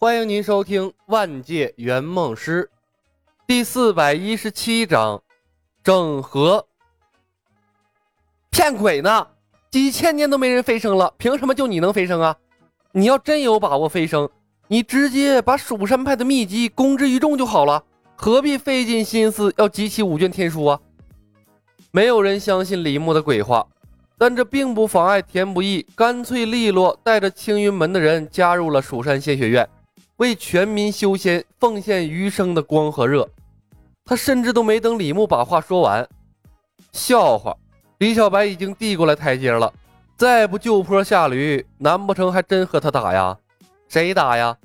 欢迎您收听《万界圆梦师》第四百一十七章：整合。骗鬼呢！几千年都没人飞升了，凭什么就你能飞升啊？你要真有把握飞升，你直接把蜀山派的秘籍公之于众就好了，何必费尽心思要集齐五卷天书啊？没有人相信李牧的鬼话，但这并不妨碍田不易干脆利落带着青云门的人加入了蜀山仙学院。为全民修仙奉献余生的光和热，他甚至都没等李牧把话说完，笑话，李小白已经递过来台阶了，再不就坡下驴，难不成还真和他打呀？谁打呀？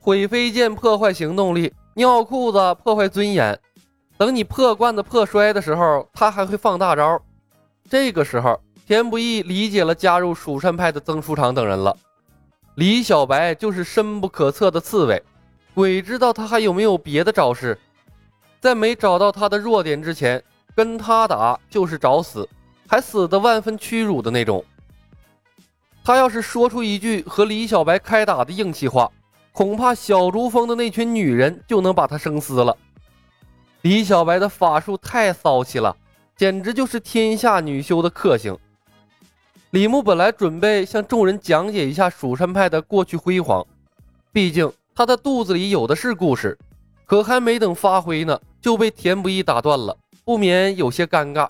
毁飞剑破坏行动力，尿裤子破坏尊严，等你破罐子破摔的时候，他还会放大招。这个时候，田不易理解了加入蜀山派的曾书长等人了。李小白就是深不可测的刺猬，鬼知道他还有没有别的招式。在没找到他的弱点之前，跟他打就是找死，还死得万分屈辱的那种。他要是说出一句和李小白开打的硬气话，恐怕小竹峰的那群女人就能把他生撕了。李小白的法术太骚气了，简直就是天下女修的克星。李牧本来准备向众人讲解一下蜀山派的过去辉煌，毕竟他的肚子里有的是故事。可还没等发挥呢，就被田不易打断了，不免有些尴尬。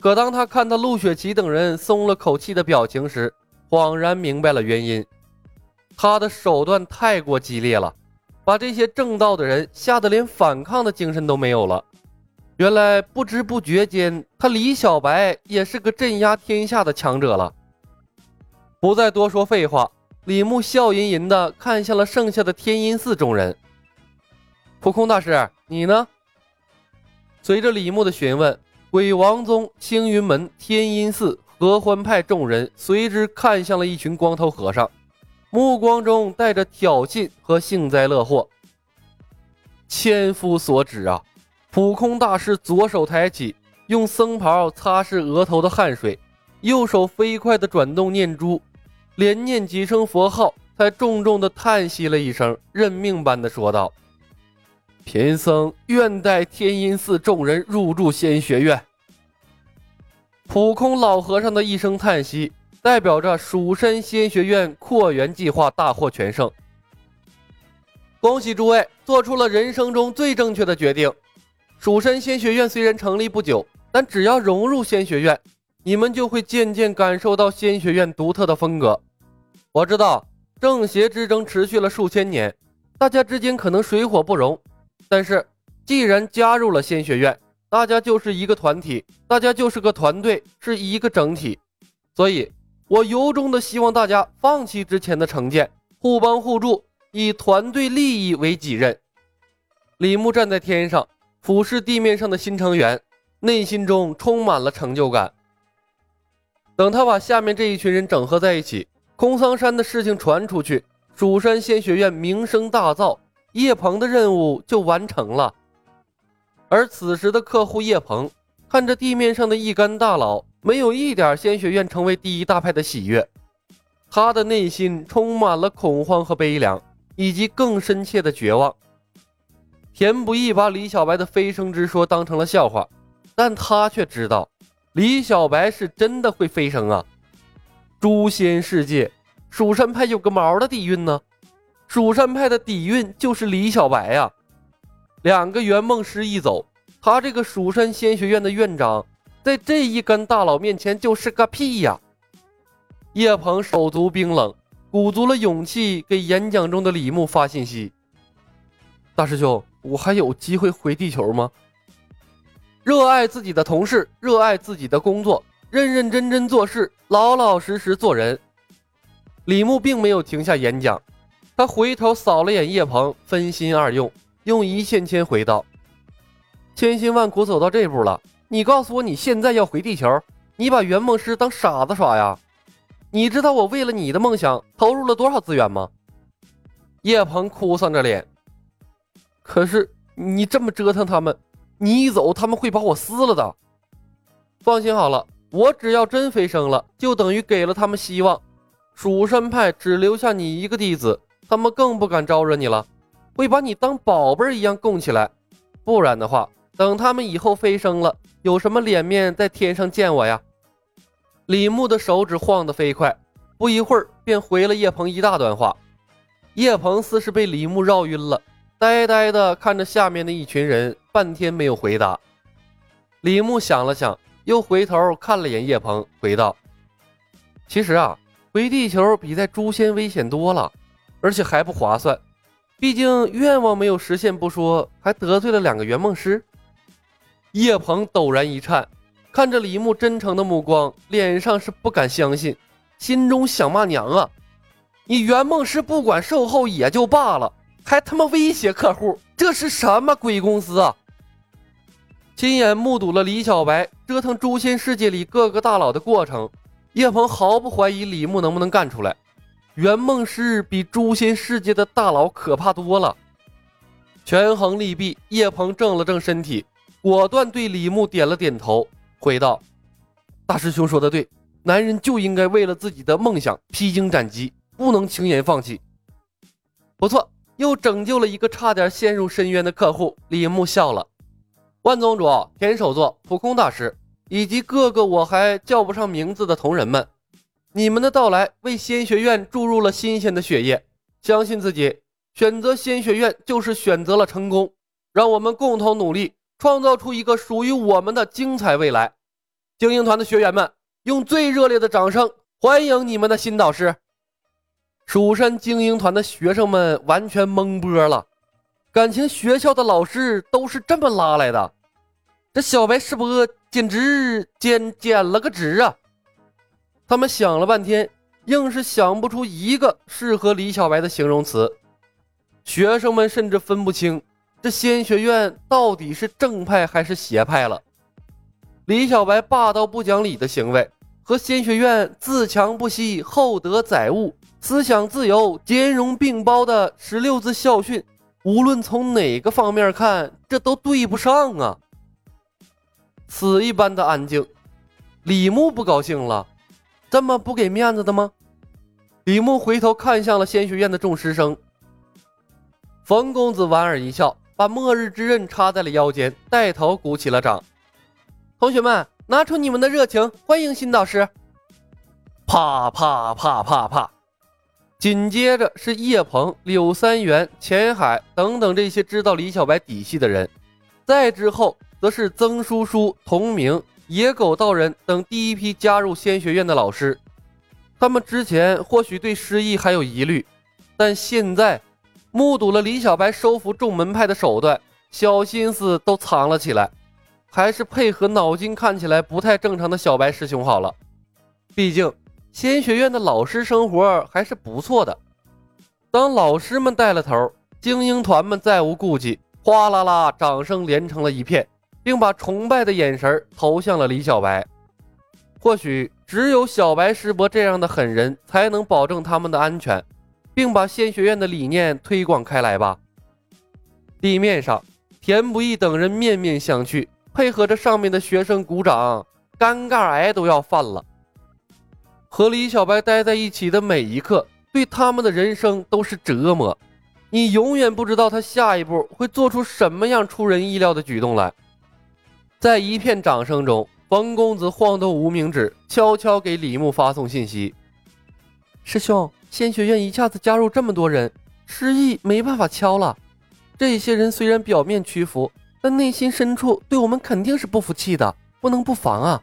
可当他看到陆雪琪等人松了口气的表情时，恍然明白了原因。他的手段太过激烈了，把这些正道的人吓得连反抗的精神都没有了。原来不知不觉间，他李小白也是个镇压天下的强者了。不再多说废话，李牧笑吟吟地看向了剩下的天音寺众人。普空大师，你呢？随着李牧的询问，鬼王宗、青云门、天音寺、合欢派众人随之看向了一群光头和尚，目光中带着挑衅和幸灾乐祸。千夫所指啊！普空大师左手抬起，用僧袍擦拭额头的汗水，右手飞快地转动念珠，连念几声佛号，才重重地叹息了一声，认命般地说道：“贫僧愿带天音寺众人入住仙学院。”普空老和尚的一声叹息，代表着蜀山仙学院扩员计划大获全胜。恭喜诸位做出了人生中最正确的决定。蜀山仙学院虽然成立不久，但只要融入仙学院，你们就会渐渐感受到仙学院独特的风格。我知道正邪之争持续了数千年，大家之间可能水火不容，但是既然加入了仙学院，大家就是一个团体，大家就是个团队，是一个整体。所以，我由衷的希望大家放弃之前的成见，互帮互助，以团队利益为己任。李牧站在天上。俯视地面上的新成员，内心中充满了成就感。等他把下面这一群人整合在一起，空桑山的事情传出去，蜀山仙学院名声大噪，叶鹏的任务就完成了。而此时的客户叶鹏，看着地面上的一干大佬，没有一点仙学院成为第一大派的喜悦，他的内心充满了恐慌和悲凉，以及更深切的绝望。田不易把李小白的飞升之说当成了笑话，但他却知道李小白是真的会飞升啊！诛仙世界，蜀山派有个毛的底蕴呢？蜀山派的底蕴就是李小白呀！两个圆梦师一走，他这个蜀山仙学院的院长，在这一干大佬面前就是个屁呀！叶鹏手足冰冷，鼓足了勇气给演讲中的李牧发信息：“大师兄。”我还有机会回地球吗？热爱自己的同事，热爱自己的工作，认认真真做事，老老实实做人。李牧并没有停下演讲，他回头扫了眼叶鹏，分心二用，用一线牵回道：“千辛万苦走到这步了，你告诉我你现在要回地球？你把圆梦师当傻子耍呀？你知道我为了你的梦想投入了多少资源吗？”叶鹏哭丧着脸。可是你这么折腾他们，你一走他们会把我撕了的。放心好了，我只要真飞升了，就等于给了他们希望。蜀山派只留下你一个弟子，他们更不敢招惹你了，会把你当宝贝一样供起来。不然的话，等他们以后飞升了，有什么脸面在天上见我呀？李牧的手指晃得飞快，不一会儿便回了叶鹏一大段话。叶鹏似是被李牧绕晕了，呆呆地看着下面的一群人，半天没有回答。李牧想了想，又回头看了眼叶鹏，回道：“其实啊，回地球比在诛仙危险多了，而且还不划算。毕竟愿望没有实现不说，还得罪了两个圆梦师。”叶鹏陡然一颤，看着李牧真诚的目光，脸上是不敢相信，心中想骂娘啊！你圆梦师不管售后也就罢了，还他妈威胁客户，这是什么鬼公司啊？亲眼目睹了李小白折腾诛仙世界里各个大佬的过程，叶鹏毫不怀疑李牧能不能干出来。圆梦师比诛仙世界的大佬可怕多了。权衡利弊，叶鹏正了正身体，果断对李牧点了点头，回道：“大师兄说的对，男人就应该为了自己的梦想披荆斩棘。”不能轻言放弃。不错，又拯救了一个差点陷入深渊的客户。李牧笑了。万宗主、田首座、普空大师以及各个我还叫不上名字的同仁们，你们的到来为仙学院注入了新鲜的血液。相信自己，选择仙学院就是选择了成功。让我们共同努力，创造出一个属于我们的精彩未来。精英团的学员们，用最热烈的掌声欢迎你们的新导师！蜀山精英团的学生们完全懵波了，感情学校的老师都是这么拉来的？这小白师伯简直简简了个直啊！他们想了半天，硬是想不出一个适合李小白的形容词。学生们甚至分不清这仙学院到底是正派还是邪派了。李小白霸道不讲理的行为和仙学院自强不息、厚德载物。思想自由、兼容并包的十六字校训，无论从哪个方面看，这都对不上啊！死一般的安静，李牧不高兴了，这么不给面子的吗？李牧回头看向了仙学院的众师生，冯公子莞尔一笑，把末日之刃插在了腰间，带头鼓起了掌。同学们，拿出你们的热情，欢迎新导师！啪啪啪啪啪。紧接着是叶鹏、柳三元、钱海等等这些知道李小白底细的人，再之后则是曾叔叔、童明、野狗道人等第一批加入仙学院的老师。他们之前或许对失忆还有疑虑，但现在目睹了李小白收服众门派的手段，小心思都藏了起来，还是配合脑筋看起来不太正常的小白师兄好了。毕竟。仙学院的老师生活还是不错的。当老师们带了头，精英团们再无顾忌，哗啦啦，掌声连成了一片，并把崇拜的眼神投向了李小白。或许只有小白师伯这样的狠人，才能保证他们的安全，并把仙学院的理念推广开来吧。地面上，田不易等人面面相觑，配合着上面的学生鼓掌，尴尬癌都要犯了。和李小白待在一起的每一刻，对他们的人生都是折磨。你永远不知道他下一步会做出什么样出人意料的举动来。在一片掌声中，冯公子晃动无名指，悄悄给李牧发送信息：“师兄，仙学院一下子加入这么多人，失忆没办法敲了。这些人虽然表面屈服，但内心深处对我们肯定是不服气的，不能不防啊。”